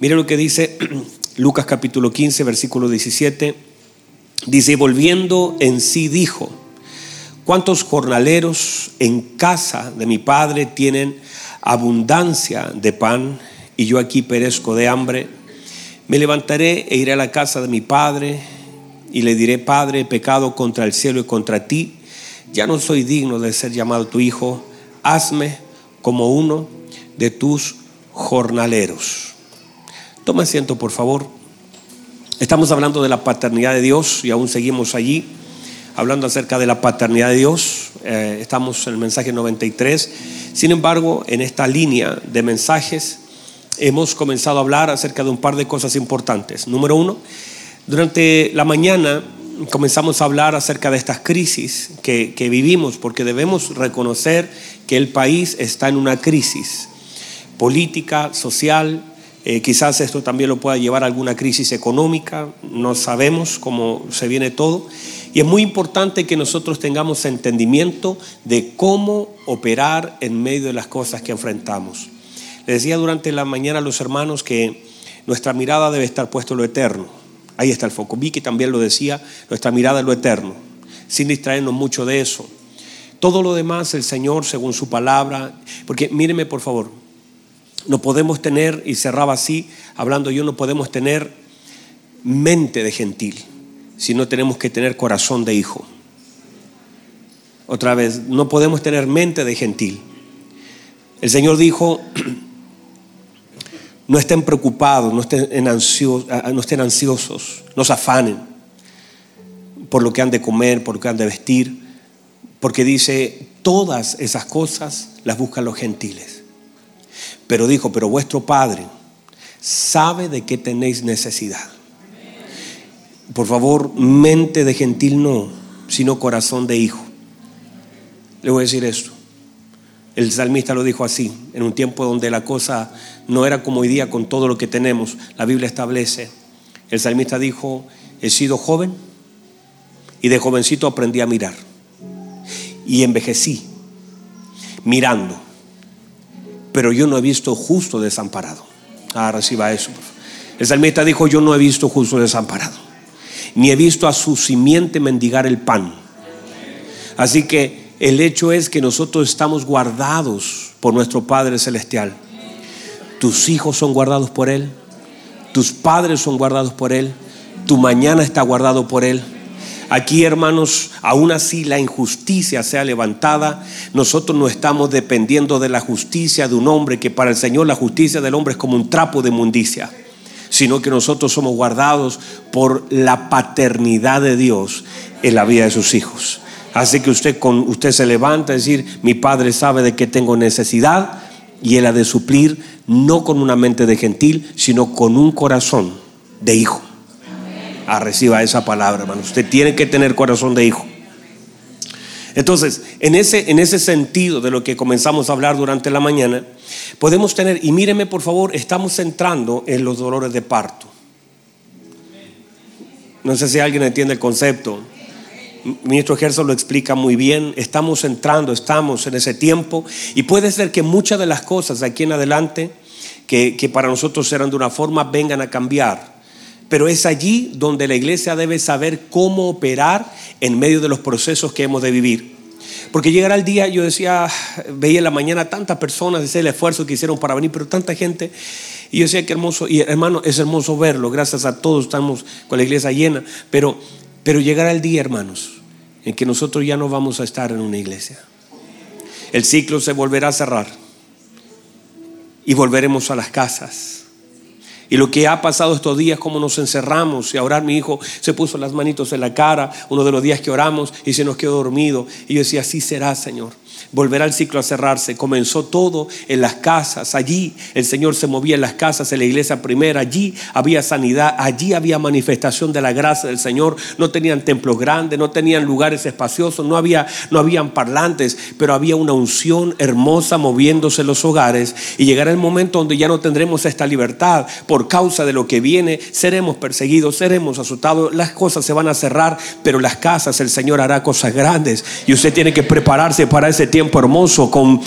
Mire lo que dice Lucas capítulo 15, versículo 17. Dice, volviendo en sí dijo, ¿cuántos jornaleros en casa de mi padre tienen abundancia de pan y yo aquí perezco de hambre? Me levantaré e iré a la casa de mi padre y le diré, Padre, he pecado contra el cielo y contra ti, ya no soy digno de ser llamado tu hijo, hazme como uno de tus jornaleros. Toma asiento, por favor. Estamos hablando de la paternidad de Dios y aún seguimos allí, hablando acerca de la paternidad de Dios. Eh, estamos en el mensaje 93. Sin embargo, en esta línea de mensajes hemos comenzado a hablar acerca de un par de cosas importantes. Número uno, durante la mañana comenzamos a hablar acerca de estas crisis que, que vivimos, porque debemos reconocer que el país está en una crisis política, social, eh, quizás esto también lo pueda llevar a alguna crisis económica, no sabemos cómo se viene todo. Y es muy importante que nosotros tengamos entendimiento de cómo operar en medio de las cosas que enfrentamos. Les decía durante la mañana a los hermanos que nuestra mirada debe estar puesta en lo eterno. Ahí está el foco. Vicky también lo decía, nuestra mirada en lo eterno, sin distraernos mucho de eso. Todo lo demás el Señor, según su palabra, porque míreme por favor, no podemos tener, y cerraba así, hablando yo, no podemos tener mente de gentil, sino tenemos que tener corazón de hijo. Otra vez, no podemos tener mente de gentil. El Señor dijo, no estén preocupados, no estén, ansiosos, no estén ansiosos, no se afanen por lo que han de comer, por lo que han de vestir, porque dice, todas esas cosas las buscan los gentiles. Pero dijo, pero vuestro Padre sabe de qué tenéis necesidad. Por favor, mente de gentil no, sino corazón de hijo. Le voy a decir esto. El salmista lo dijo así, en un tiempo donde la cosa no era como hoy día con todo lo que tenemos. La Biblia establece. El salmista dijo, he sido joven y de jovencito aprendí a mirar. Y envejecí mirando pero yo no he visto justo desamparado. Ah, reciba eso. El salmista dijo, yo no he visto justo desamparado, ni he visto a su simiente mendigar el pan. Así que el hecho es que nosotros estamos guardados por nuestro Padre Celestial. Tus hijos son guardados por Él, tus padres son guardados por Él, tu mañana está guardado por Él. Aquí, hermanos, aún así la injusticia sea levantada, nosotros no estamos dependiendo de la justicia de un hombre, que para el Señor la justicia del hombre es como un trapo de mundicia, sino que nosotros somos guardados por la paternidad de Dios en la vida de sus hijos. Así que usted, con, usted se levanta a decir, mi padre sabe de que tengo necesidad y él ha de suplir no con una mente de gentil, sino con un corazón de hijo a reciba esa palabra, hermano. Usted tiene que tener corazón de hijo. Entonces, en ese, en ese sentido de lo que comenzamos a hablar durante la mañana, podemos tener, y míreme por favor, estamos entrando en los dolores de parto. No sé si alguien entiende el concepto. ministro Gerson lo explica muy bien. Estamos entrando, estamos en ese tiempo. Y puede ser que muchas de las cosas de aquí en adelante, que, que para nosotros eran de una forma, vengan a cambiar. Pero es allí donde la iglesia debe saber cómo operar en medio de los procesos que hemos de vivir. Porque llegará el día, yo decía, veía en la mañana tantas personas, ese el esfuerzo que hicieron para venir, pero tanta gente. Y yo decía que hermoso, y hermano, es hermoso verlo, gracias a todos estamos con la iglesia llena. Pero, pero llegará el día, hermanos, en que nosotros ya no vamos a estar en una iglesia. El ciclo se volverá a cerrar y volveremos a las casas y lo que ha pasado estos días, como nos encerramos y a orar, mi hijo se puso las manitos en la cara, uno de los días que oramos y se nos quedó dormido. Y yo decía, así será, Señor volverá el ciclo a cerrarse. Comenzó todo en las casas. Allí el Señor se movía en las casas, en la iglesia primera. Allí había sanidad, allí había manifestación de la gracia del Señor. No tenían templos grandes, no tenían lugares espaciosos, no, había, no habían parlantes, pero había una unción hermosa moviéndose en los hogares. Y llegará el momento donde ya no tendremos esta libertad por causa de lo que viene. Seremos perseguidos, seremos asustados, las cosas se van a cerrar, pero las casas el Señor hará cosas grandes. Y usted tiene que prepararse para ese tiempo hermoso con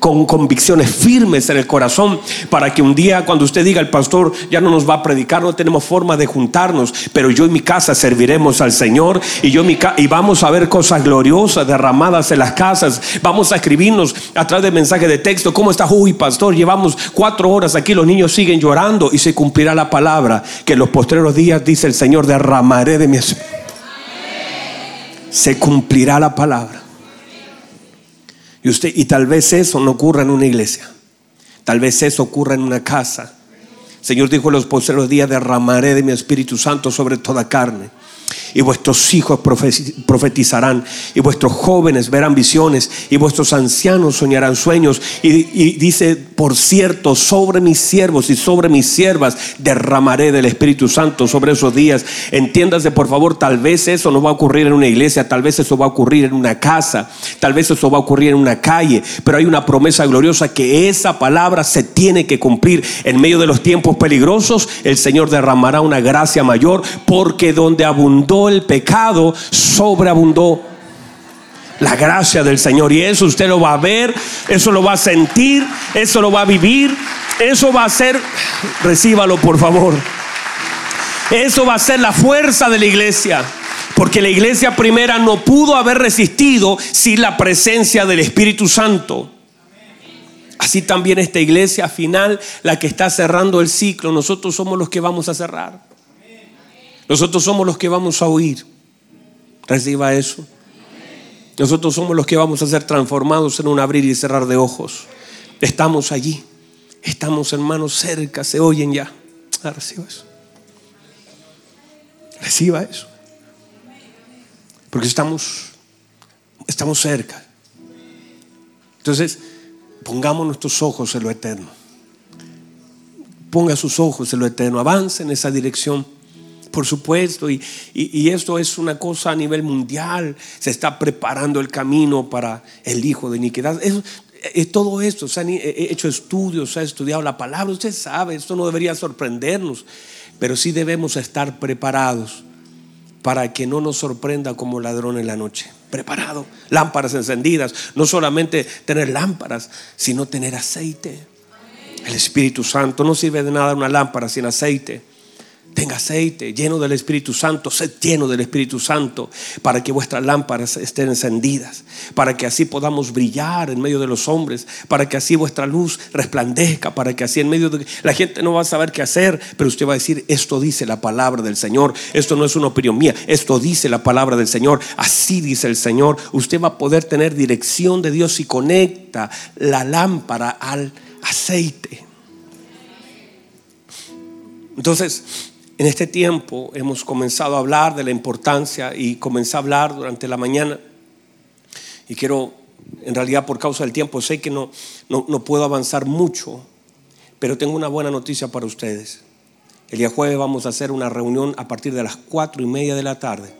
con convicciones firmes en el corazón para que un día cuando usted diga el pastor ya no nos va a predicar, no tenemos forma de juntarnos, pero yo y mi casa serviremos al Señor y yo mi y vamos a ver cosas gloriosas derramadas en las casas, vamos a escribirnos a través de mensaje de texto, ¿cómo está? Uy, pastor, llevamos cuatro horas aquí, los niños siguen llorando y se cumplirá la palabra que en los postreros días dice el Señor, derramaré de mi espíritu. Se cumplirá la palabra. Y, usted, y tal vez eso no ocurra en una iglesia. Tal vez eso ocurra en una casa. Señor dijo en los postreros días, derramaré de mi Espíritu Santo sobre toda carne y vuestros hijos profetizarán, y vuestros jóvenes verán visiones, y vuestros ancianos soñarán sueños. Y, dice, por cierto, sobre mis siervos y sobre mis siervas derramaré del Espíritu Santo sobre esos días. Entiéndase, por favor, tal vez eso no va a ocurrir en una iglesia, tal vez eso va a ocurrir en una casa, tal vez eso va a ocurrir en una calle, pero hay una promesa gloriosa que esa palabra se tiene que cumplir. En medio de los tiempos peligrosos, el Señor derramará una gracia mayor, porque donde abundó el pecado, sobreabundó la gracia del Señor. Y eso usted lo va a ver, eso lo va a sentir, eso lo va a vivir, eso va a ser, recíbalo por favor. Eso va a ser la fuerza de la iglesia. Porque la iglesia primera no pudo haber resistido sin la presencia del Espíritu Santo. Así también esta iglesia final, la que está cerrando el ciclo, nosotros somos los que vamos a cerrar. Nosotros somos los que vamos a oír. Reciba eso. Nosotros somos los que vamos a ser transformados en un abrir y cerrar de ojos. Estamos allí. Estamos hermanos cerca. Se oyen ya. Ah, reciba eso. Reciba eso. Porque estamos, estamos cerca. Entonces, pongamos nuestros ojos en lo eterno. Ponga sus ojos en lo eterno. Avance en esa dirección por supuesto, y, esto es una cosa a nivel mundial. Se está preparando el camino para el hijo de iniquidad. Todo esto, se han hecho estudios, se ha estudiado la palabra. Usted sabe, esto no debería sorprendernos, pero sí debemos estar preparados para que no nos sorprenda como ladrón en la noche. Preparado, lámparas encendidas, no solamente tener lámparas, sino tener aceite. El Espíritu Santo no sirve de nada una lámpara sin aceite. Tenga aceite lleno del Espíritu Santo, sed lleno del Espíritu Santo para que vuestras lámparas estén encendidas, para que así podamos brillar en medio de los hombres, para que así vuestra luz resplandezca, para que así en medio de la gente no va a saber qué hacer, pero usted va a decir, esto dice la palabra del Señor, esto no es una opinión mía, esto dice la palabra del Señor, así dice el Señor, usted va a poder tener dirección de Dios y conecta la lámpara al aceite. Entonces, en este tiempo hemos comenzado a hablar de la importancia y comencé a hablar durante la mañana. Y quiero, en realidad por causa del tiempo, sé que no, no, no puedo avanzar mucho, pero tengo una buena noticia para ustedes. El día jueves vamos a hacer una reunión a partir de las cuatro y media de la tarde.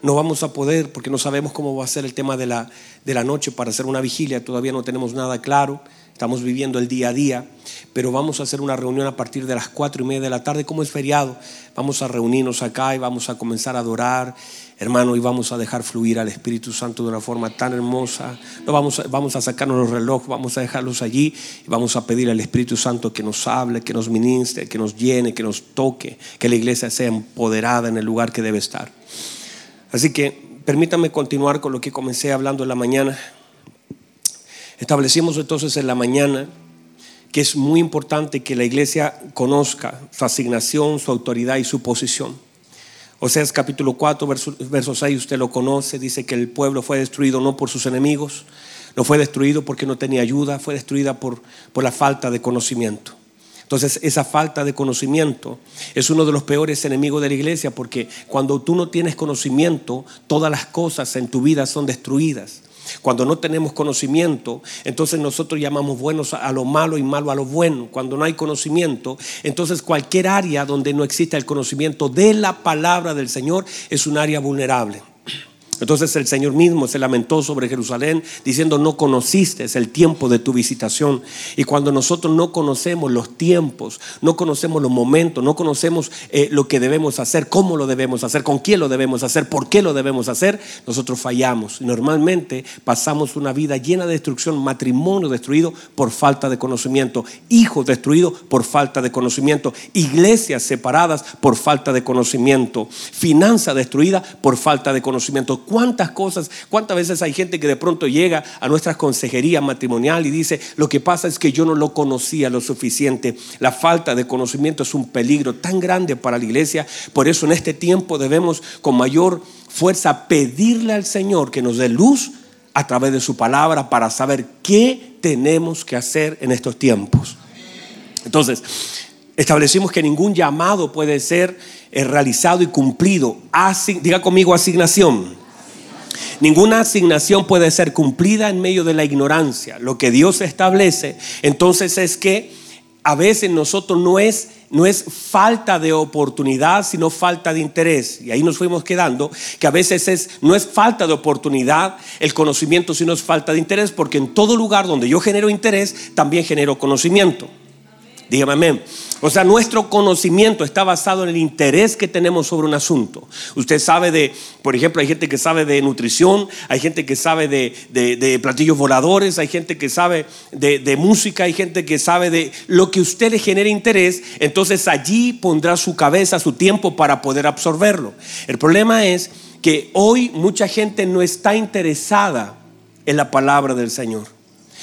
No vamos a poder, porque no sabemos cómo va a ser el tema de la, de la noche para hacer una vigilia, todavía no tenemos nada claro. Estamos viviendo el día a día, pero vamos a hacer una reunión a partir de las cuatro y media de la tarde. Como es feriado, vamos a reunirnos acá y vamos a comenzar a adorar, hermano, y vamos a dejar fluir al Espíritu Santo de una forma tan hermosa. No vamos, a, vamos a sacarnos los relojes, vamos a dejarlos allí y vamos a pedir al Espíritu Santo que nos hable, que nos ministre, que nos llene, que nos toque, que la iglesia sea empoderada en el lugar que debe estar. Así que permítame continuar con lo que comencé hablando en la mañana. Establecimos entonces en la mañana que es muy importante que la iglesia conozca su asignación, su autoridad y su posición. Oseas capítulo 4, verso, verso 6, usted lo conoce, dice que el pueblo fue destruido no por sus enemigos, no fue destruido porque no tenía ayuda, fue destruida por, por la falta de conocimiento. Entonces esa falta de conocimiento es uno de los peores enemigos de la iglesia porque cuando tú no tienes conocimiento, todas las cosas en tu vida son destruidas. Cuando no tenemos conocimiento, entonces nosotros llamamos buenos a lo malo y malo a lo bueno. Cuando no hay conocimiento, entonces cualquier área donde no exista el conocimiento de la palabra del Señor es un área vulnerable. Entonces el Señor mismo se lamentó sobre Jerusalén diciendo, no conociste el tiempo de tu visitación. Y cuando nosotros no conocemos los tiempos, no conocemos los momentos, no conocemos eh, lo que debemos hacer, cómo lo debemos hacer, con quién lo debemos hacer, por qué lo debemos hacer, nosotros fallamos. Normalmente pasamos una vida llena de destrucción, matrimonio destruido por falta de conocimiento, hijos destruidos por falta de conocimiento, iglesias separadas por falta de conocimiento, finanza destruida por falta de conocimiento. ¿Cuántas cosas, cuántas veces hay gente que de pronto llega a nuestras consejerías matrimonial y dice, lo que pasa es que yo no lo conocía lo suficiente. La falta de conocimiento es un peligro tan grande para la iglesia. Por eso en este tiempo debemos con mayor fuerza pedirle al Señor que nos dé luz a través de su palabra para saber qué tenemos que hacer en estos tiempos. Entonces, establecimos que ningún llamado puede ser eh, realizado y cumplido. diga conmigo asignación. Ninguna asignación puede ser cumplida en medio de la ignorancia. Lo que Dios establece entonces es que a veces nosotros no es no es falta de oportunidad, sino falta de interés. Y ahí nos fuimos quedando, que a veces es, no es falta de oportunidad el conocimiento, sino es falta de interés, porque en todo lugar donde yo genero interés, también genero conocimiento. Dígame amén. O sea, nuestro conocimiento está basado en el interés que tenemos sobre un asunto. Usted sabe de, por ejemplo, hay gente que sabe de nutrición, hay gente que sabe de, platillos voladores, hay gente que sabe de, música, hay gente que sabe de lo que usted le genere interés, entonces allí pondrá su cabeza, su tiempo para poder absorberlo. El problema es que hoy mucha gente no está interesada en la palabra del Señor.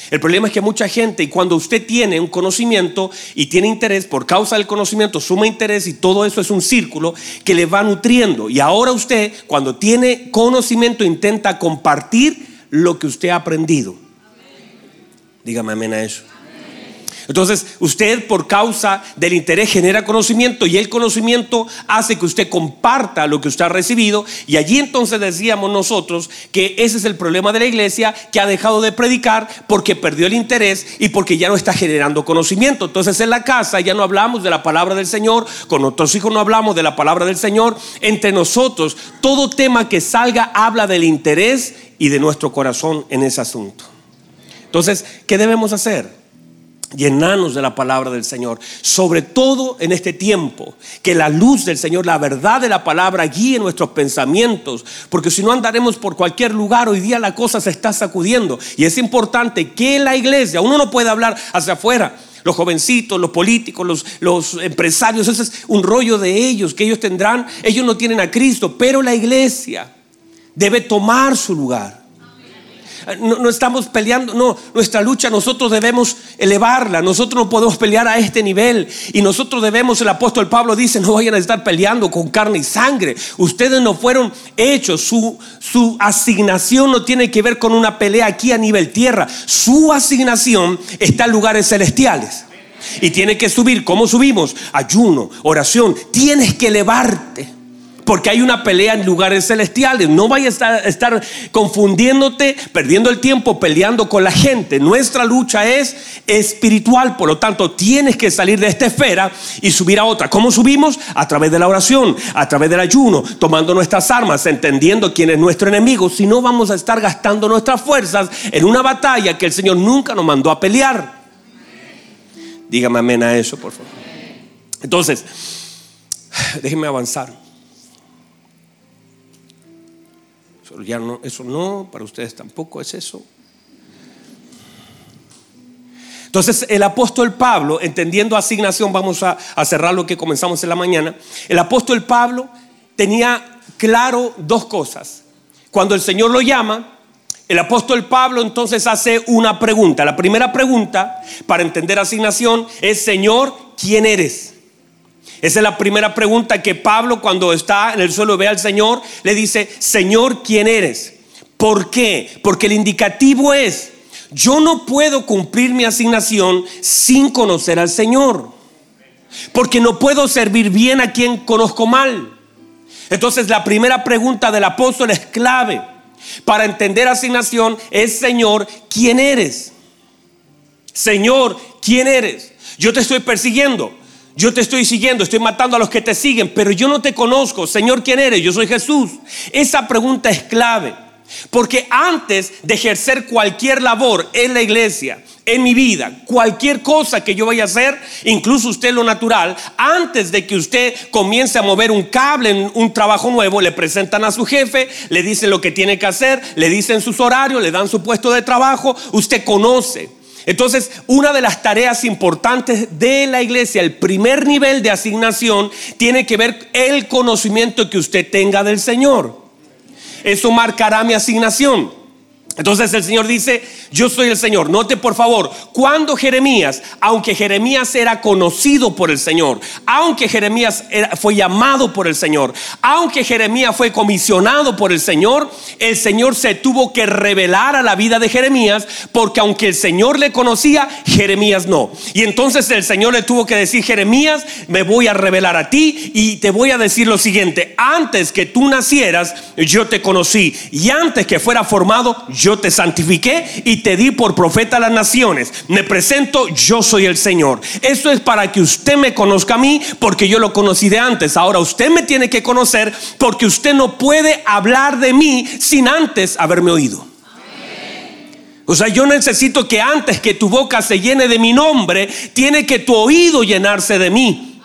El problema es que mucha gente, y cuando usted tiene un conocimiento y tiene interés, por causa del conocimiento suma interés y todo eso es un círculo que le va nutriendo. Y ahora usted, cuando tiene conocimiento, intenta compartir lo que usted ha aprendido. Dígame amén a eso. Entonces, usted por causa del interés genera conocimiento y el conocimiento hace que usted comparta lo que usted ha recibido. Y allí entonces decíamos nosotros que ese es el problema de la iglesia que ha dejado de predicar porque perdió el interés y porque ya no está generando conocimiento. Entonces en la casa ya no hablamos de la palabra del Señor, con nuestros hijos no hablamos de la palabra del Señor. Entre nosotros, todo tema que salga habla del interés y de nuestro corazón en ese asunto. Entonces, ¿qué debemos hacer? Llenarnos de la palabra del Señor, sobre todo en este tiempo, que la luz del Señor, la verdad de la palabra guíe nuestros pensamientos, porque si no andaremos por cualquier lugar, hoy día la cosa se está sacudiendo. Y es importante que la iglesia, uno no puede hablar hacia afuera, los jovencitos, los políticos, los, los empresarios, ese es un rollo de ellos, que ellos tendrán, ellos no tienen a Cristo, pero la iglesia debe tomar su lugar. No, estamos peleando, no, nuestra lucha nosotros debemos elevarla, nosotros no podemos pelear a este nivel y nosotros debemos, el apóstol Pablo dice, no vayan a estar peleando con carne y sangre, ustedes no fueron hechos, su, su asignación no tiene que ver con una pelea aquí a nivel tierra, su asignación está en lugares celestiales. Y tiene que subir. ¿Cómo subimos? Ayuno, oración. Tienes que elevarte porque hay una pelea en lugares celestiales. No vayas a estar, confundiéndote, perdiendo el tiempo peleando con la gente. Nuestra lucha es espiritual, por lo tanto tienes que salir de esta esfera y subir a otra. ¿Cómo subimos? A través de la oración, a través del ayuno, tomando nuestras armas, entendiendo quién es nuestro enemigo. Si no vamos a estar gastando nuestras fuerzas en una batalla que el Señor nunca nos mandó a pelear. Dígame amén a eso, por favor. Entonces, déjenme avanzar. No, eso no, para ustedes tampoco es eso. Entonces el apóstol Pablo, entendiendo asignación, vamos a, a cerrar lo que comenzamos en la mañana, el apóstol Pablo tenía claro dos cosas. Cuando el Señor lo llama, el apóstol Pablo entonces hace una pregunta. La primera pregunta para entender asignación es, Señor, ¿quién eres? Esa es la primera pregunta que Pablo cuando está en el suelo ve al Señor, le dice, Señor, ¿quién eres? ¿Por qué? Porque el indicativo es, yo no puedo cumplir mi asignación sin conocer al Señor. Porque no puedo servir bien a quien conozco mal. Entonces la primera pregunta del apóstol es clave. Para entender asignación es, Señor, ¿quién eres? Señor, ¿quién eres? Yo te estoy persiguiendo. Yo te estoy siguiendo, estoy matando a los que te siguen, pero yo no te conozco. Señor, ¿quién eres? Yo soy Jesús. Esa pregunta es clave. Porque antes de ejercer cualquier labor en la iglesia, en mi vida, cualquier cosa que yo vaya a hacer, incluso usted lo natural, antes de que usted comience a mover un cable en un trabajo nuevo, le presentan a su jefe, le dicen lo que tiene que hacer, le dicen sus horarios, le dan su puesto de trabajo, usted conoce. Entonces, una de las tareas importantes de la iglesia, el primer nivel de asignación, tiene que ver el conocimiento que usted tenga del Señor. Eso marcará mi asignación. Entonces el Señor dice, yo soy el Señor. Note por favor, cuando Jeremías, aunque Jeremías era conocido por el Señor, aunque Jeremías fue llamado por el Señor, aunque Jeremías fue comisionado por el Señor, el Señor se tuvo que revelar a la vida de Jeremías, porque aunque el Señor le conocía, Jeremías no. Y entonces el Señor le tuvo que decir, Jeremías, me voy a revelar a ti y te voy a decir lo siguiente, antes que tú nacieras, yo te conocí y antes que fuera formado, yo te santifiqué y te di por profeta a las naciones. Me presento, yo soy el Señor. Esto es para que usted me conozca a mí, porque yo lo conocí de antes. Ahora usted me tiene que conocer, porque usted no puede hablar de mí sin antes haberme oído. O sea, yo necesito que antes que tu boca se llene de mi nombre, tiene que tu oído llenarse de mí.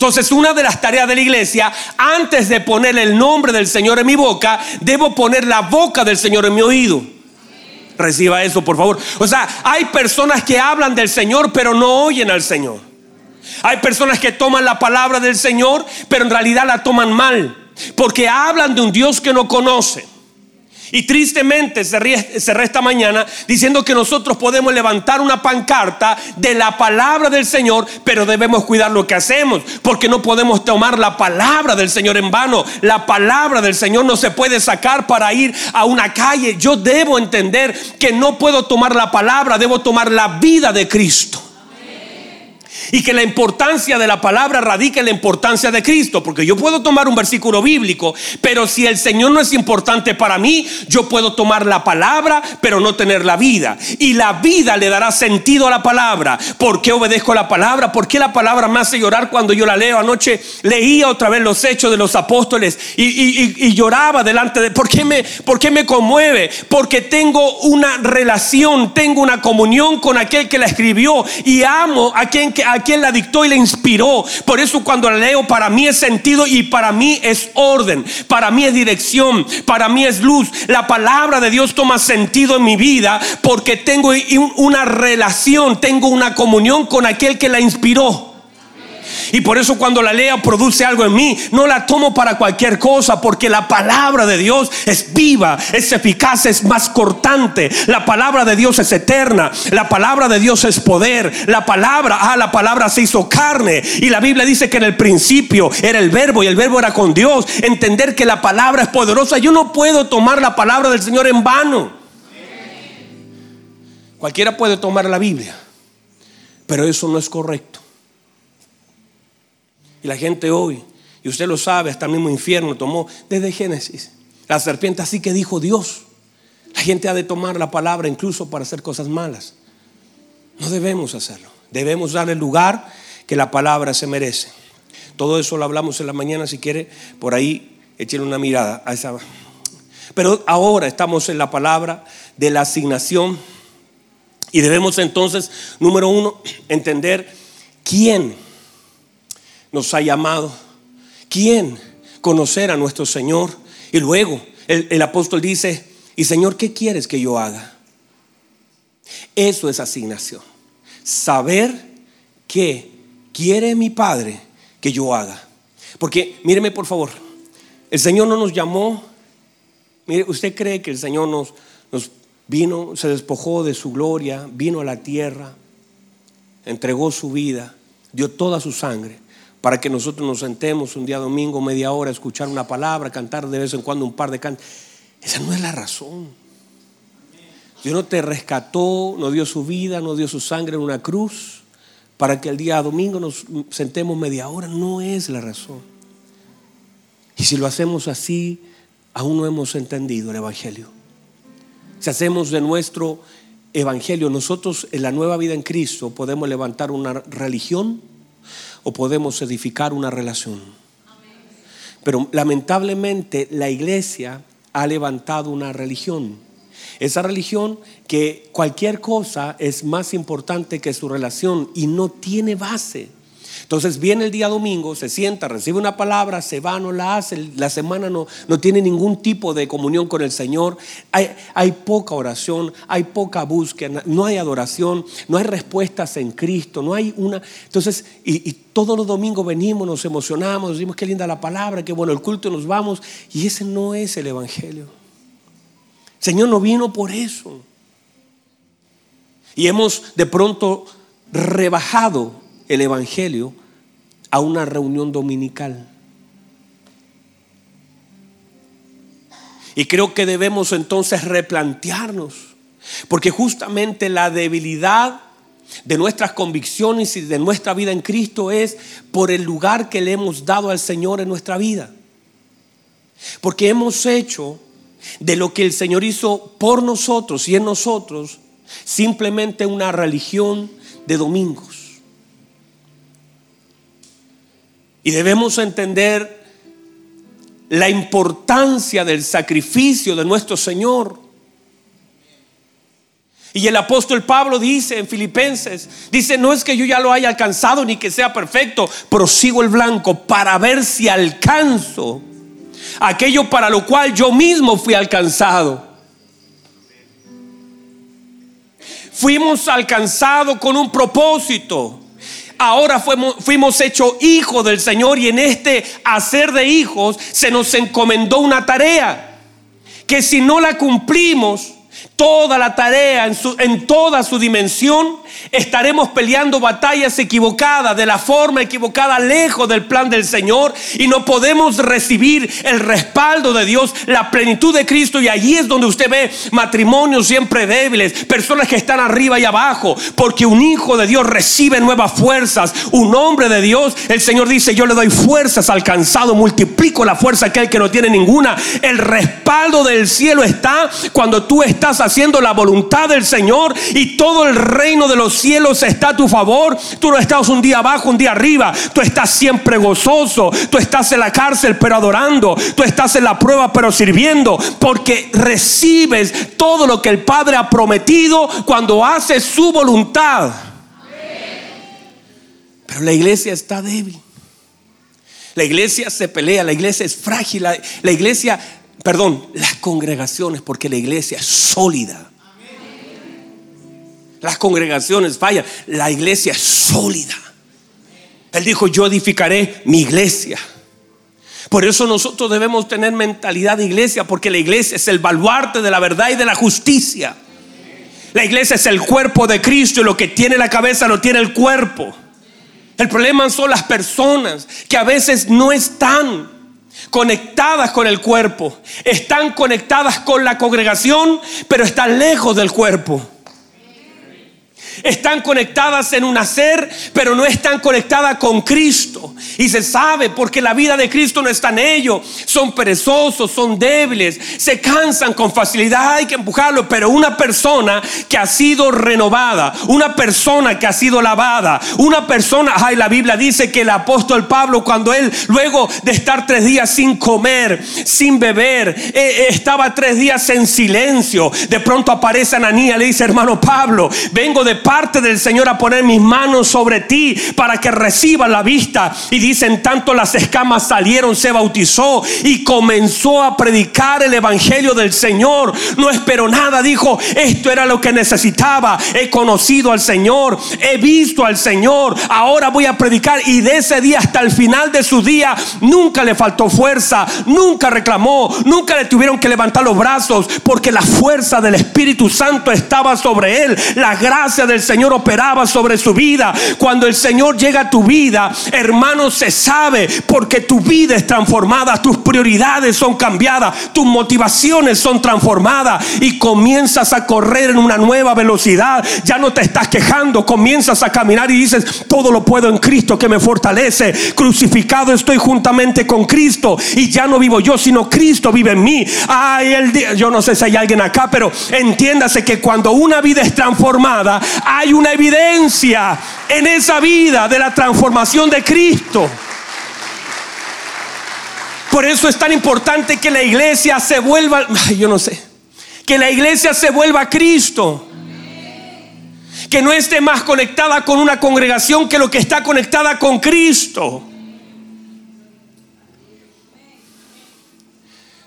Entonces, una de las tareas de la iglesia, antes de poner el nombre del Señor en mi boca, debo poner la boca del Señor en mi oído. Reciba eso, por favor. O sea, hay personas que hablan del Señor, pero no oyen al Señor. Hay personas que toman la palabra del Señor, pero en realidad la toman mal, porque hablan de un Dios que no conocen. Y tristemente se, resta mañana diciendo que nosotros podemos levantar una pancarta de la palabra del Señor, pero debemos cuidar lo que hacemos, porque no podemos tomar la palabra del Señor en vano. La palabra del Señor no se puede sacar para ir a una calle. Yo debo entender que no puedo tomar la palabra, debo tomar la vida de Cristo. Y que la importancia de la palabra radica en la importancia de Cristo. Porque yo puedo tomar un versículo bíblico, pero si el Señor no es importante para mí, yo puedo tomar la palabra, pero no tener la vida. Y la vida le dará sentido a la palabra. ¿Por qué obedezco la palabra? ¿Por qué la palabra me hace llorar cuando yo la leo? Anoche leía otra vez los hechos de los apóstoles y, lloraba delante de... ¿por qué, me, ¿Por qué me conmueve? Porque tengo una relación, tengo una comunión con aquel que la escribió y amo a quien... A quien la dictó y la inspiró. Por eso cuando la leo para mí es sentido y para mí es orden, para mí es dirección, para mí es luz. La palabra de Dios toma sentido en mi vida porque tengo una relación, tengo una comunión con aquel que la inspiró. Y por eso cuando la lea produce algo en mí, no la tomo para cualquier cosa, porque la palabra de Dios es viva, es eficaz, es más cortante. La palabra de Dios es eterna. La palabra de Dios es poder. La palabra, ah, la palabra se hizo carne. Y la Biblia dice que en el principio era el verbo y el verbo era con Dios. Entender que la palabra es poderosa. Yo no puedo tomar la palabra del Señor en vano. Cualquiera puede tomar la Biblia, pero eso no es correcto. Y la gente hoy, y usted lo sabe, hasta el mismo infierno tomó desde Génesis. La serpiente así que dijo Dios. La gente ha de tomar la palabra incluso para hacer cosas malas. No debemos hacerlo. Debemos darle el lugar que la palabra se merece. Todo eso lo hablamos en la mañana. Si quiere, por ahí échale una mirada a esa. Pero ahora estamos en la palabra de la asignación. Y debemos entonces, número uno, entender quién nos ha llamado. ¿Quién? Conocer a nuestro Señor. Y luego el, apóstol dice, y Señor, ¿qué quieres que yo haga? Eso es asignación. Saber qué quiere mi Padre que yo haga. Porque míreme por favor, el Señor no nos llamó. Mire, ¿usted cree que el Señor nos, nos vino, se despojó de su gloria, vino a la tierra, entregó su vida, dio toda su sangre para que nosotros nos sentemos un día domingo, media hora, escuchar una palabra, cantar de vez en cuando un par de cantos. Esa no es la razón. Dios no te rescató, no dio su vida, no dio su sangre en una cruz para que el día domingo nos sentemos media hora. No es la razón. Y si lo hacemos así, aún no hemos entendido el Evangelio. Si hacemos de nuestro Evangelio, nosotros en la nueva vida en Cristo podemos levantar una religión o podemos edificar una relación. Pero lamentablemente la iglesia ha levantado una religión. Esa religión que cualquier cosa es más importante que su relación y no tiene base. Entonces viene el día domingo, se sienta, recibe una palabra, se va, no la hace, la semana no, no tiene ningún tipo de comunión con el Señor, hay, hay poca oración, hay poca búsqueda, no hay adoración, no hay respuestas en Cristo, no hay una... Entonces, y, todos los domingos venimos, nos emocionamos, decimos qué linda la palabra, qué bueno el culto, nos vamos, y ese no es el Evangelio. El Señor no vino por eso. Y hemos de pronto rebajado el Evangelio a una reunión dominical. Y creo que debemos entonces replantearnos, porque justamente la debilidad de nuestras convicciones y de nuestra vida en Cristo es por el lugar que le hemos dado al Señor en nuestra vida. Porque hemos hecho de lo que el Señor hizo por nosotros y en nosotros simplemente una religión de domingos. Y debemos entender la importancia del sacrificio de nuestro Señor. Y el apóstol Pablo dice en Filipenses, dice, no es que yo ya lo haya alcanzado ni que sea perfecto, prosigo el blanco para ver si alcanzo aquello para lo cual yo mismo fui alcanzado. Fuimos alcanzados con un propósito ahora fuimos, hechos hijos del Señor y en este hacer de hijos se nos encomendó una tarea que si no la cumplimos, toda la tarea en, su, en toda su dimensión, estaremos peleando batallas equivocadas, de la forma equivocada, lejos del plan del Señor, y no podemos recibir el respaldo de Dios, la plenitud de Cristo, y allí es donde usted ve matrimonios siempre débiles, personas que están arriba y abajo, porque un hijo de Dios recibe nuevas fuerzas, un hombre de Dios, el Señor dice, yo le doy fuerzas al cansado, multiplico la fuerza a aquel que no tiene ninguna, el respaldo del cielo está cuando tú estás haciendo la voluntad del Señor y todo el reino de los cielos está a tu favor. Tú no estás un día abajo, un día arriba. Tú estás siempre gozoso. Tú estás en la cárcel pero adorando. Tú estás en la prueba pero sirviendo. Porque recibes todo lo que el Padre ha prometido cuando haces su voluntad. Pero la iglesia está débil. La iglesia se pelea, la iglesia es frágil, la, la iglesia perdón, las congregaciones, porque la iglesia es sólida. Las congregaciones fallan, la iglesia es sólida. Él dijo, yo edificaré mi iglesia. Por eso nosotros debemos tener mentalidad de iglesia, porque la iglesia es el baluarte de la verdad y de la justicia. La iglesia es el cuerpo de Cristo y lo que tiene la cabeza lo tiene el cuerpo. El problema son las personas que a veces no están conectadas con el cuerpo, están conectadas con la congregación, pero están lejos del cuerpo. Están conectadas en un hacer, pero no están conectadas con Cristo. Y se sabe porque la vida de Cristo no está en ellos. Son perezosos, son débiles, se cansan con facilidad, hay que empujarlo. Pero una persona que ha sido renovada, una persona que ha sido lavada, una persona, ay, la Biblia dice que el apóstol Pablo, cuando él, luego de estar tres días sin comer, sin beber, eh, eh, estaba tres días en silencio, de pronto aparece Ananías, le dice, hermano Pablo, vengo de parte del Señor a poner mis manos sobre ti para que reciba la vista. Y dicen, tanto las escamas salieron, se bautizó y comenzó a predicar el Evangelio del Señor. No esperó nada, dijo, esto era lo que necesitaba. He conocido al Señor, he visto al Señor, ahora voy a predicar. Y de ese día hasta el final de su día, nunca le faltó fuerza, nunca reclamó, nunca le tuvieron que levantar los brazos, porque la fuerza del Espíritu Santo estaba sobre él, la gracia del Señor operaba sobre su vida. Cuando el Señor llega a tu vida, hermano, Se sabe porque tu vida es transformada, tus prioridades son cambiadas, tus motivaciones son transformadas y comienzas a correr en una nueva velocidad. Ya no te estás quejando, comienzas a caminar y dices, todo lo puedo en Cristo que me fortalece. Crucificado estoy juntamente con Cristo y ya no vivo yo, sino Cristo vive en mí. Ay, el día, yo no sé si hay alguien acá, pero entiéndase que cuando una vida es transformada, hay una evidencia en esa vida de la transformación de Cristo. Por eso es tan importante que la iglesia se vuelva, yo no sé, que la iglesia se vuelva a Cristo. Que no esté más conectada con una congregación que lo que está conectada con Cristo.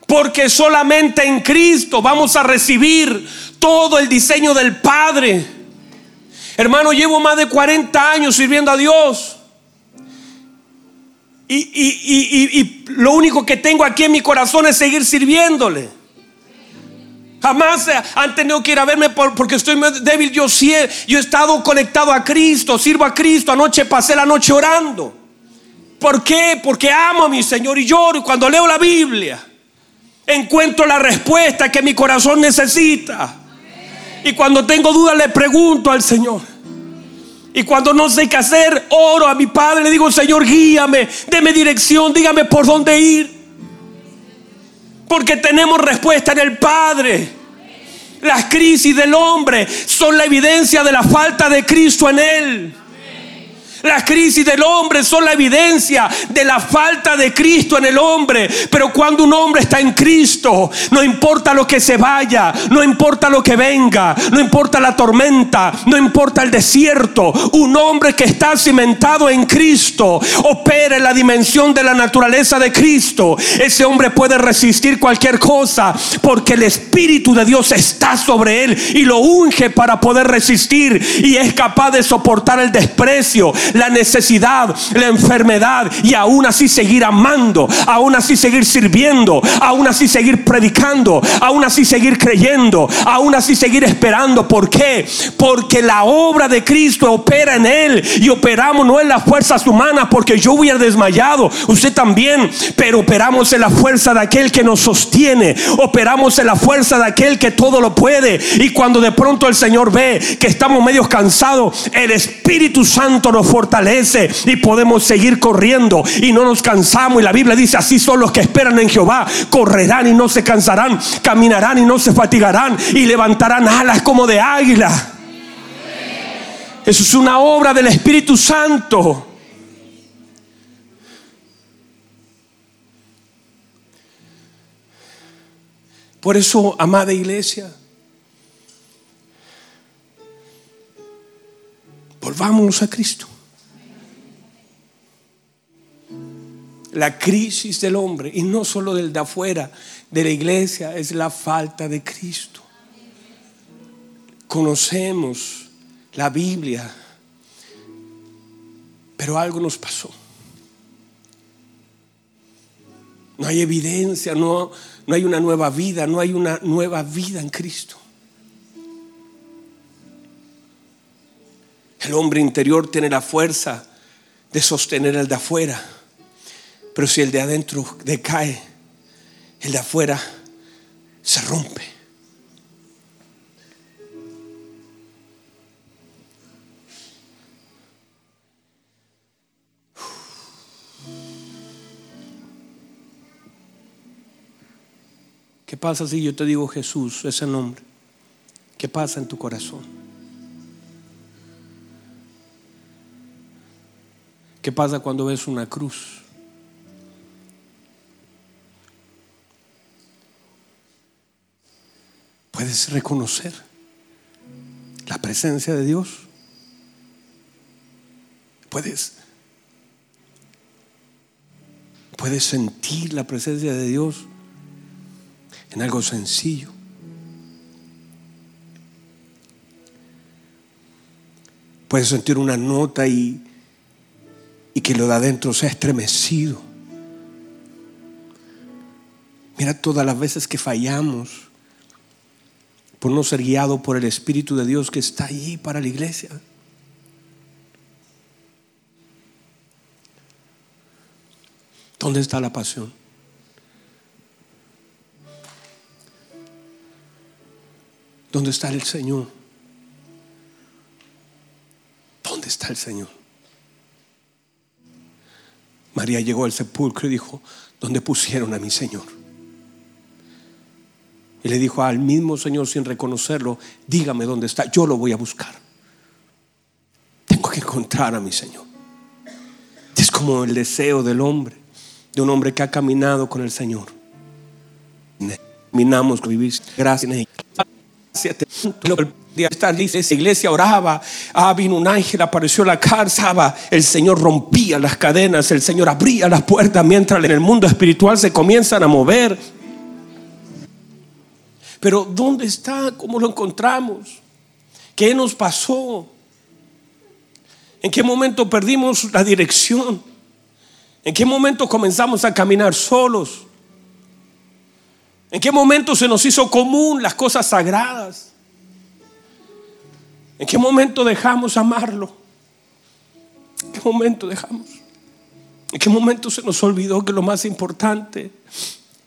Porque solamente en Cristo vamos a recibir todo el diseño del Padre. Hermano, llevo más de 40 años sirviendo a Dios. Y, lo único que tengo aquí en mi corazón es seguir sirviéndole. Jamás han tenido que ir a verme porque estoy débil. Yo sí, yo he estado conectado a Cristo, sirvo a Cristo. Anoche pasé la noche orando. ¿Por qué? Porque amo a mi Señor y lloro. Y cuando leo la Biblia, encuentro la respuesta que mi corazón necesita. Y cuando tengo dudas, le pregunto al Señor. Y cuando no sé qué hacer, oro a mi Padre, le digo, Señor, guíame, deme dirección, dígame por dónde ir. Porque tenemos respuesta en el Padre. Las crisis del hombre son la evidencia de la falta de Cristo en él. Las crisis del hombre son la evidencia de la falta de Cristo en el hombre. Pero cuando un hombre está en Cristo, no importa lo que se vaya, no importa lo que venga, no importa la tormenta, no importa el desierto. Un hombre que está cimentado en Cristo opera en la dimensión de la naturaleza de Cristo. Ese hombre puede resistir cualquier cosa porque el Espíritu de Dios está sobre él y lo unge para poder resistir y es capaz de soportar el desprecio, la necesidad, la enfermedad y aún así seguir amando, aún así seguir sirviendo, aún así seguir predicando, aún así seguir creyendo, aún así seguir esperando. ¿Por qué? Porque la obra de Cristo opera en él y operamos no en las fuerzas humanas porque yo hubiera desmayado, usted también, pero operamos en la fuerza de aquel que nos sostiene, operamos en la fuerza de aquel que todo lo puede y cuando de pronto el Señor ve que estamos medio cansados, el Espíritu Santo nos fortalece fortalece y podemos seguir corriendo y no nos cansamos. Y la Biblia dice, así son los que esperan en Jehová, correrán y no se cansarán, caminarán y no se fatigarán y levantarán alas como de águila. Eso es una obra del Espíritu Santo. Por eso, amada iglesia, volvamos a Cristo. La crisis del hombre, y no solo del de afuera, de la iglesia, es la falta de Cristo. Conocemos la Biblia, pero algo nos pasó. No hay evidencia, no, no hay una nueva vida, no hay una nueva vida en Cristo. El hombre interior tiene la fuerza de sostener el de afuera. Pero si el de adentro decae, el de afuera se rompe. ¿Qué pasa si yo te digo Jesús, ese nombre? ¿Qué pasa en tu corazón? ¿Qué pasa cuando ves una cruz? Puedes reconocer la presencia de Dios. Puedes puedes sentir la presencia de Dios en algo sencillo. Puedes sentir una nota y, y que lo de adentro sea estremecido. Mira todas las veces que fallamos por no ser guiado por el Espíritu de Dios que está allí para la iglesia. ¿Dónde está la pasión? ¿Dónde está el Señor? ¿Dónde está el Señor? María llegó al sepulcro y dijo, ¿dónde pusieron a mi Señor? Y le dijo al mismo Señor sin reconocerlo, dígame dónde está, yo lo voy a buscar. Tengo que encontrar a mi Señor. Es como el deseo del hombre, de un hombre que ha caminado con el Señor. Terminamos con vivir gracias. Esa iglesia oraba, ah, vino un ángel, apareció la cárcel, el Señor rompía las cadenas, el Señor abría las puertas mientras en el mundo espiritual se comienzan a mover. Pero ¿dónde está? ¿Cómo lo encontramos? ¿Qué nos pasó? ¿En qué momento perdimos la dirección? ¿En qué momento comenzamos a caminar solos? ¿En qué momento se nos hizo común las cosas sagradas? ¿En qué momento dejamos amarlo? ¿En qué momento dejamos? ¿En qué momento se nos olvidó que lo más importante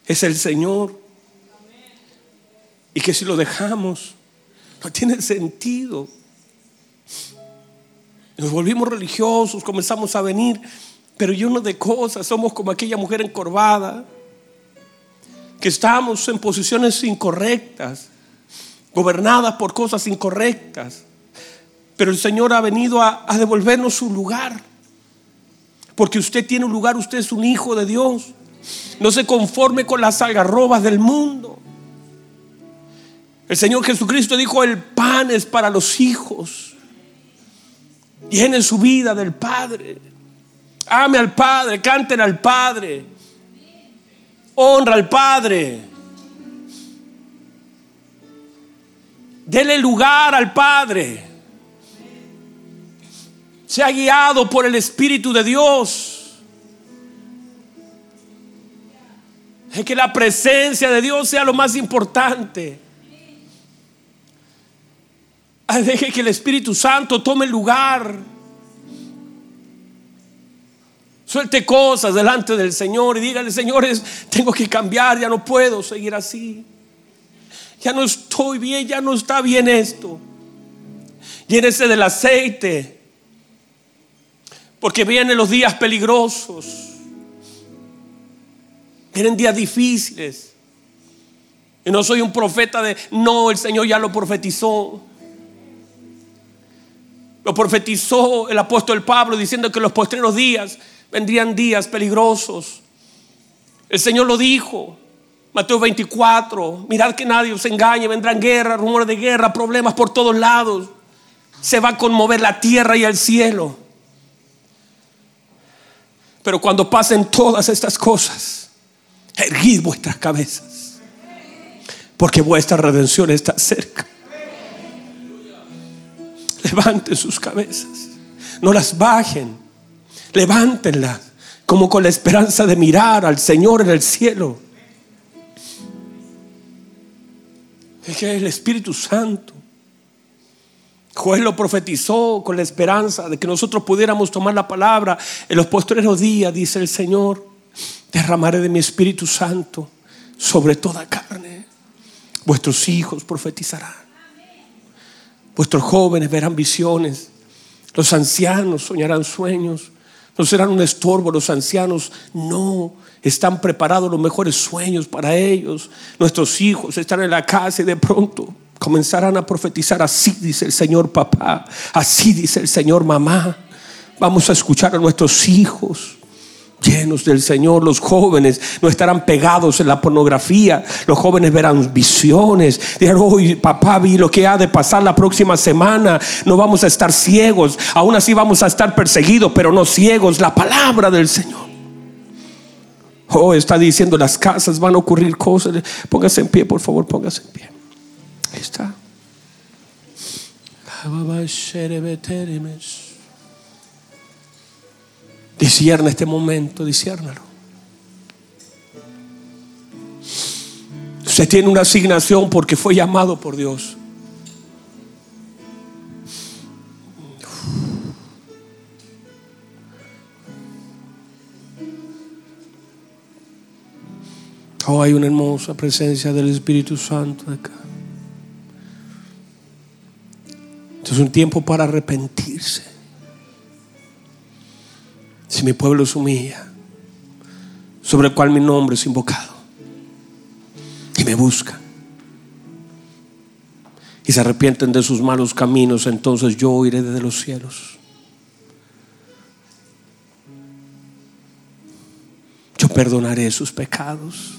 es el Señor? Y que si lo dejamos, no tiene sentido. Nos volvimos religiosos, comenzamos a venir, pero llenos de cosas. Somos como aquella mujer encorvada que estamos en posiciones incorrectas, gobernadas por cosas incorrectas. Pero el Señor ha venido a, devolvernos su lugar. Porque usted tiene un lugar, usted es un hijo de Dios. No se conforme con las algarrobas del mundo. El Señor Jesucristo dijo, el pan es para los hijos. Llene su vida del Padre. Ame al Padre, canten al Padre. Honra al Padre. Dele lugar al Padre. Sea guiado por el Espíritu de Dios. Es que la presencia de Dios sea lo más importante. Deje que el Espíritu Santo tome lugar. Suelte cosas delante del Señor y dígale, señores, tengo que cambiar, ya no puedo seguir así. Ya no estoy bien, ya no está bien esto. Llénese del aceite. Porque vienen los días peligrosos. Vienen días difíciles. Y no soy un profeta de, no, el Señor ya lo profetizó. Lo profetizó el apóstol Pablo diciendo que en los postreros días vendrían días peligrosos. El Señor lo dijo. Mateo 24, mirad que nadie os engañe, vendrán guerras, rumores de guerra, problemas por todos lados. Se va a conmover la tierra y el cielo. Pero cuando pasen todas estas cosas, erguid vuestras cabezas, porque vuestra redención está cerca. Levanten sus cabezas. No las bajen. Levántenlas como con la esperanza de mirar al Señor en el cielo. Es que el Espíritu Santo. Joel lo profetizó con la esperanza de que nosotros pudiéramos tomar la palabra en los postreros días, dice el Señor. Derramaré de mi Espíritu Santo sobre toda carne. Vuestros hijos profetizarán. Vuestros jóvenes verán visiones. Los ancianos soñarán sueños. No serán un estorbo los ancianos. No, están preparados los mejores sueños para ellos. Nuestros hijos están en la casa y de pronto comenzarán a profetizar. Así dice el Señor papá. Así dice el Señor mamá. Vamos a escuchar a nuestros hijos llenos del Señor. Los jóvenes no estarán pegados en la pornografía. Los jóvenes verán visiones. Dirán, hoy papá vi lo que ha de pasar la próxima semana. No vamos a estar ciegos. Aún así vamos a estar perseguidos, pero no ciegos. La palabra del Señor. Oh, está diciendo las casas van a ocurrir cosas. Póngase en pie, por favor, póngase en pie. Ahí está. Discierna este momento, disciérnalo. Usted tiene una asignación porque fue llamado por Dios. Oh, hay una hermosa presencia del Espíritu Santo acá. Esto es un tiempo para arrepentirse. Si mi pueblo se humilla, sobre el cual mi nombre es invocado, y me buscan, y se arrepienten de sus malos caminos, entonces yo iré desde los cielos. Yo perdonaré sus pecados.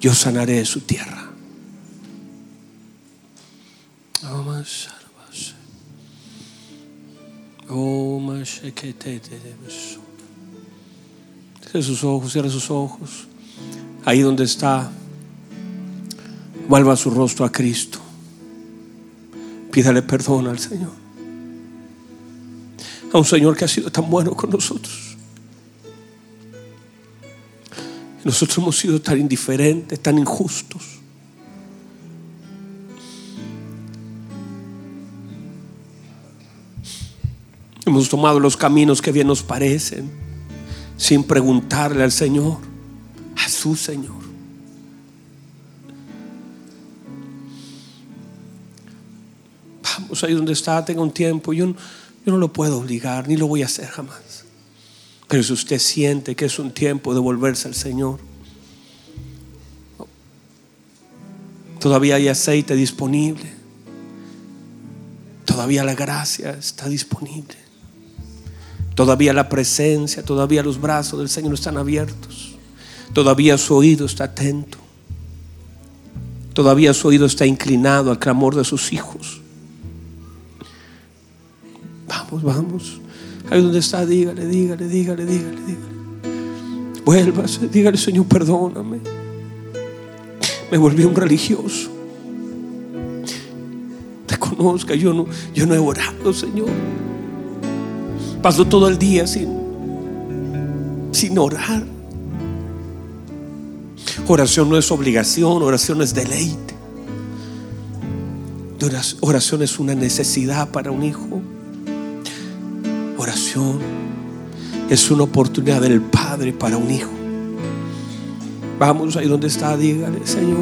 Yo sanaré su tierra. Cierre sus ojos, cierre sus ojos. Ahí donde está, vuelva su rostro a Cristo. Pídale perdón al Señor. A un Señor que ha sido tan bueno con nosotros. Nosotros hemos sido tan indiferentes, tan injustos. Hemos tomado los caminos que bien nos parecen, sin preguntarle al Señor, a su Señor. Vamos ahí donde está, tenga un tiempo. Yo yo no lo puedo obligar, ni lo voy a hacer jamás. Pero si usted siente que es un tiempo de volverse al Señor, todavía hay aceite disponible. Todavía la gracia está disponible. Todavía la presencia, todavía los brazos del Señor están abiertos. Todavía su oído está atento. Todavía su oído está inclinado al clamor de sus hijos. Vamos, vamos. Ahí donde está, dígale, dígale, dígale, dígale, dígale. Vuélvase, dígale, Señor, perdóname. Me volví un religioso. Te conozca, yo no, yo no he orado, Señor. Paso todo el día sin, sin orar. Oración no es obligación, oración es deleite. Oración es una necesidad para un hijo. Oración es una oportunidad del Padre para un hijo. Vamos ahí donde está, dígale, Señor.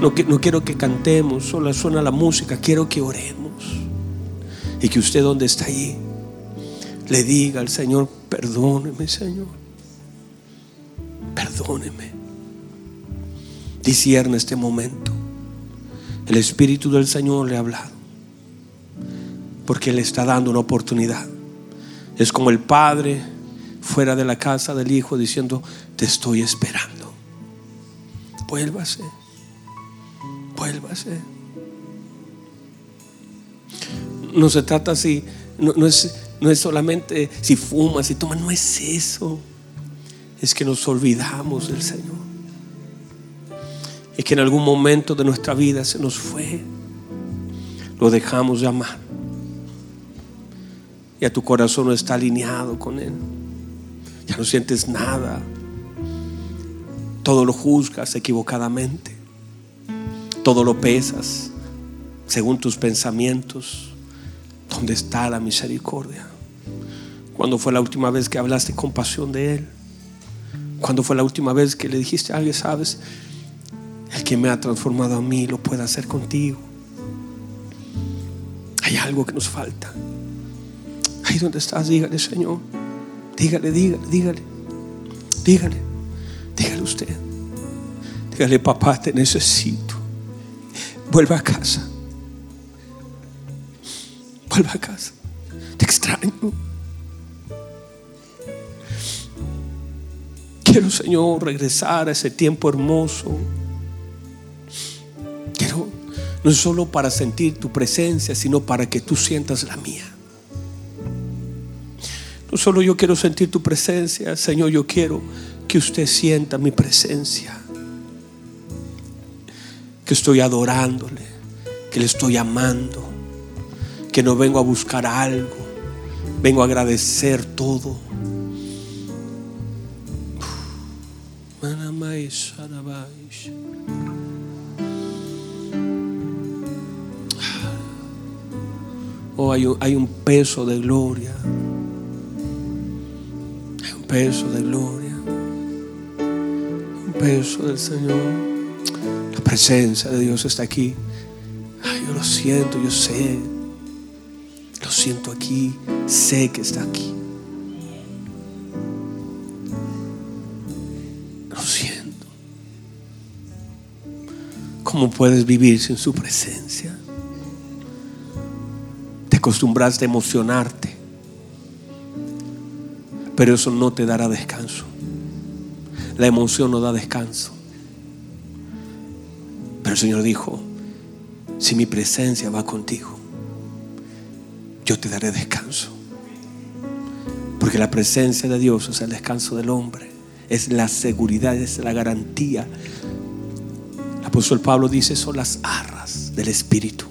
No, no quiero que cantemos, solo suena la música, quiero que oremos. Y que usted donde está allí le diga al Señor, perdóneme Señor, perdóneme. Discierne este momento. El Espíritu del Señor le ha hablado. Porque le está dando una oportunidad. Es como el Padre fuera de la casa del Hijo diciendo, te estoy esperando. Vuélvase. Vuélvase. No se trata así, no, no es no es solamente si fumas, si tomas, no es eso. Es que nos olvidamos del Señor. Es que en algún momento de nuestra vida se nos fue. Lo dejamos llamar. Ya tu corazón no está alineado con Él. Ya no sientes nada. Todo lo juzgas equivocadamente. Todo lo pesas según tus pensamientos. ¿Dónde está la misericordia? ¿Cuándo fue la última vez que hablaste con pasión de Él? ¿Cuándo fue la última vez que le dijiste a alguien, sabes, el que me ha transformado a mí lo puede hacer contigo? Hay algo que nos falta. Ahí donde estás, dígale, Señor. Dígale, dígale, dígale. Dígale, dígale usted. Dígale, papá, te necesito. Vuelva a casa. Vuelva a casa. Te extraño. Quiero, Señor, regresar a ese tiempo hermoso. Quiero, no solo para sentir tu presencia, sino para que tú sientas la mía. No solo yo quiero sentir tu presencia, Señor, yo quiero que usted sienta mi presencia. Que estoy adorándole, que le estoy amando que no vengo a buscar algo, vengo a agradecer todo. Oh, hay un, peso de gloria. Hay un peso de gloria. Un peso del Señor. La presencia de Dios está aquí. Yo lo siento, yo sé. Lo siento aquí. Sé que está aquí. ¿Cómo puedes vivir sin su presencia? Te acostumbraste a emocionarte. Pero eso no te dará descanso. La emoción no da descanso. Pero el Señor dijo, si mi presencia va contigo, yo te daré descanso. Porque la presencia de Dios es el descanso del hombre, es la seguridad, es la garantía. El apóstol Pablo dice, son las arras del Espíritu,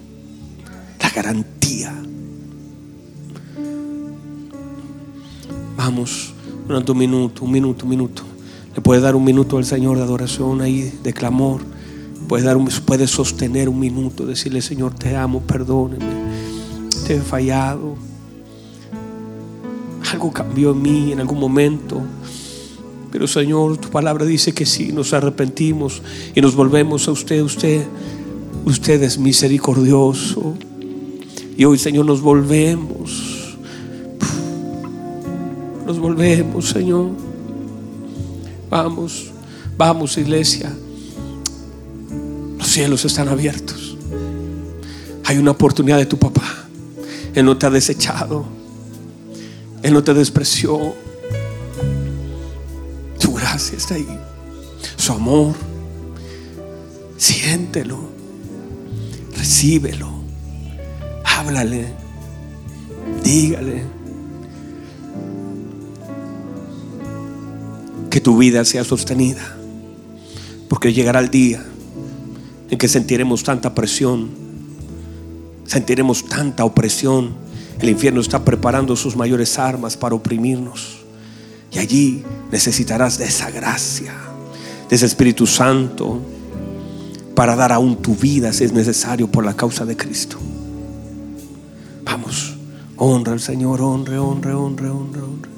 la garantía. Vamos, durante un minuto, un minuto, un minuto. Le puede dar un minuto al Señor de adoración ahí, de clamor. Puede, dar puede sostener un minuto, decirle, Señor, te amo, perdóneme. Te he fallado. Algo cambió en mí en algún momento. Pero Señor, tu palabra dice que si nos arrepentimos y nos volvemos a usted, usted, usted es misericordioso. Y hoy, Señor, nos volvemos. Nos volvemos, Señor. Vamos, vamos, iglesia cielos están abiertos. Hay una oportunidad de tu papá. Él no te ha desechado. Él no te despreció. Gracia está ahí. Su amor. Siéntelo. Recíbelo. Háblale. Dígale. Que tu vida sea sostenida. Porque llegará el día en que sentiremos tanta presión, sentiremos tanta opresión. El infierno está preparando sus mayores armas para oprimirnos. Y allí necesitarás de esa gracia, de ese Espíritu Santo, para dar aún tu vida si es necesario por la causa de Cristo. Vamos, honra al Señor, honre, honre, honre, honre, honre.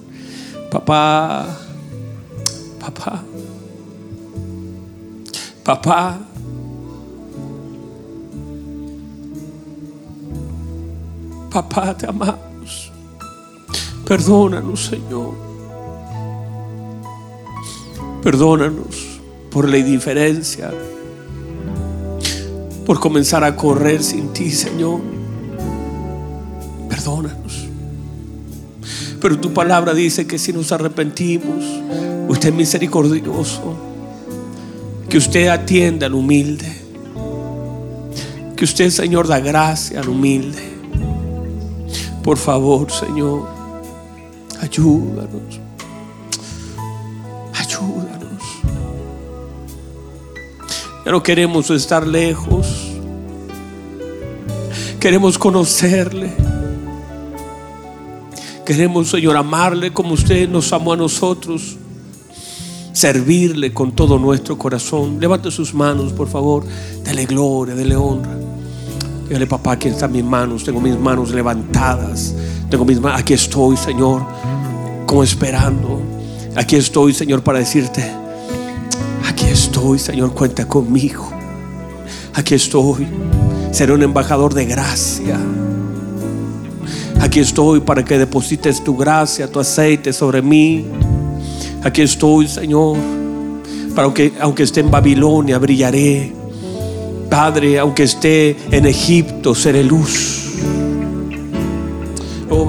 Papá, papá, papá. Papá, te amamos. Perdónanos, Señor. Perdónanos por la indiferencia, por comenzar a correr sin ti, Señor. Perdónanos. Pero tu palabra dice que si nos arrepentimos, usted es misericordioso, que usted atienda al humilde, que usted, Señor, da gracia al humilde. Por favor, Señor. Ayúdanos. No queremos estar lejos. Queremos conocerle. Queremos, Señor, amarle como usted nos amó a nosotros. Servirle con todo nuestro corazón. Levante sus manos, por favor. Dele gloria, dele honra. Dígale, papá, aquí están mis manos. Tengo mis manos levantadas. Tengo mis manos. Aquí estoy, Señor, como esperando. Aquí estoy, Señor, para decirte. Aquí estoy, Señor, cuenta conmigo. Aquí estoy. Seré un embajador de gracia. Aquí estoy para que deposites tu gracia, tu aceite sobre mí. Aquí estoy, Señor. Para que aunque esté en Babilonia, brillaré. Padre, aunque esté en Egipto, seré luz. Oh,